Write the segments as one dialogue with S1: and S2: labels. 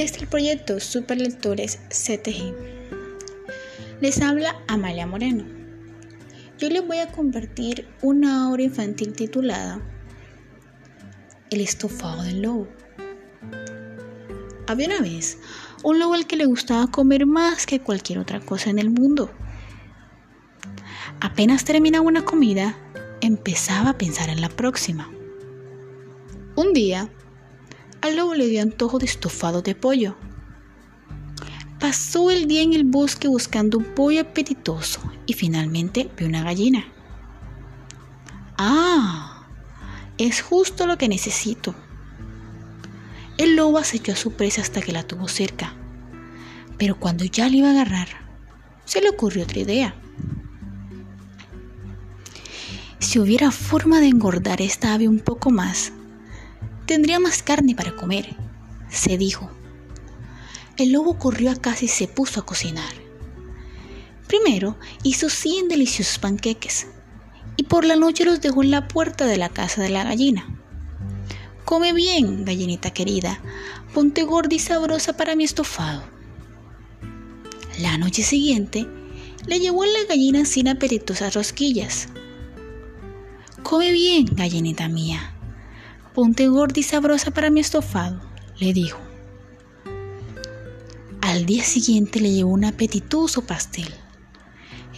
S1: Desde el proyecto Superlectores CTG. Les habla Amalia Moreno. Yo les voy a compartir una obra infantil titulada El estofado del lobo. Había una vez un lobo al que le gustaba comer más que cualquier otra cosa en el mundo. Apenas terminaba una comida, empezaba a pensar en la próxima. Un día, al lobo le dio antojo de estofado de pollo. Pasó el día en el bosque buscando un pollo apetitoso y finalmente vio una gallina. ¡Ah! Es justo lo que necesito. El lobo acechó a su presa hasta que la tuvo cerca. Pero cuando ya le iba a agarrar, se le ocurrió otra idea. Si hubiera forma de engordar esta ave un poco más, Tendría más carne para comer, se dijo. El lobo corrió a casa y se puso a cocinar. Primero hizo 100 deliciosos panqueques y por la noche los dejó en la puerta de la casa de la gallina. Come bien, gallinita querida, ponte gorda y sabrosa para mi estofado. La noche siguiente le llevó a la gallina sin apetitosas rosquillas. Come bien, gallinita mía, Ponte gorda y sabrosa para mi estofado, le dijo. Al día siguiente le llevó un apetitoso pastel,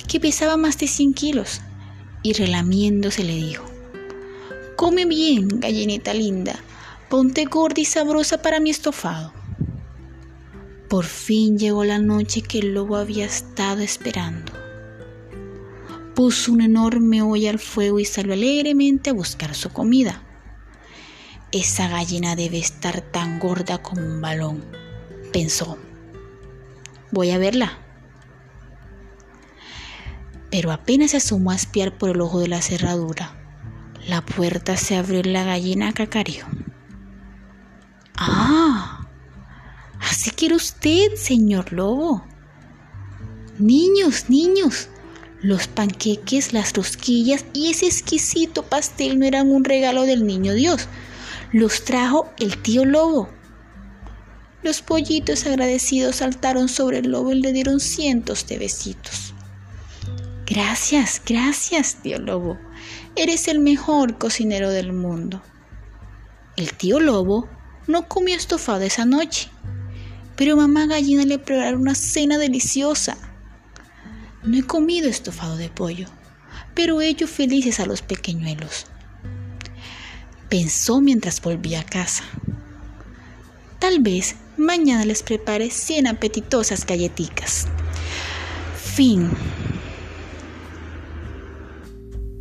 S1: que pesaba más de 100 kilos, y relamiéndose le dijo, Come bien, gallineta linda, ponte gorda y sabrosa para mi estofado. Por fin llegó la noche que el lobo había estado esperando. Puso una enorme olla al fuego y salió alegremente a buscar su comida. Esa gallina debe estar tan gorda como un balón, pensó. Voy a verla. Pero apenas se asomó a espiar por el ojo de la cerradura. La puerta se abrió y la gallina cacareó. ¡Ah! Así quiere usted, señor lobo. Niños, niños, los panqueques, las rosquillas y ese exquisito pastel no eran un regalo del niño Dios, los trajo el tío lobo. Los pollitos agradecidos saltaron sobre el lobo y le dieron cientos de besitos. Gracias, gracias, tío lobo. Eres el mejor cocinero del mundo. El tío lobo no comió estofado esa noche, pero mamá gallina le preparó una cena deliciosa. No he comido estofado de pollo, pero ellos felices a los pequeñuelos pensó mientras volvía a casa. Tal vez mañana les prepare 100 apetitosas galletitas. Fin.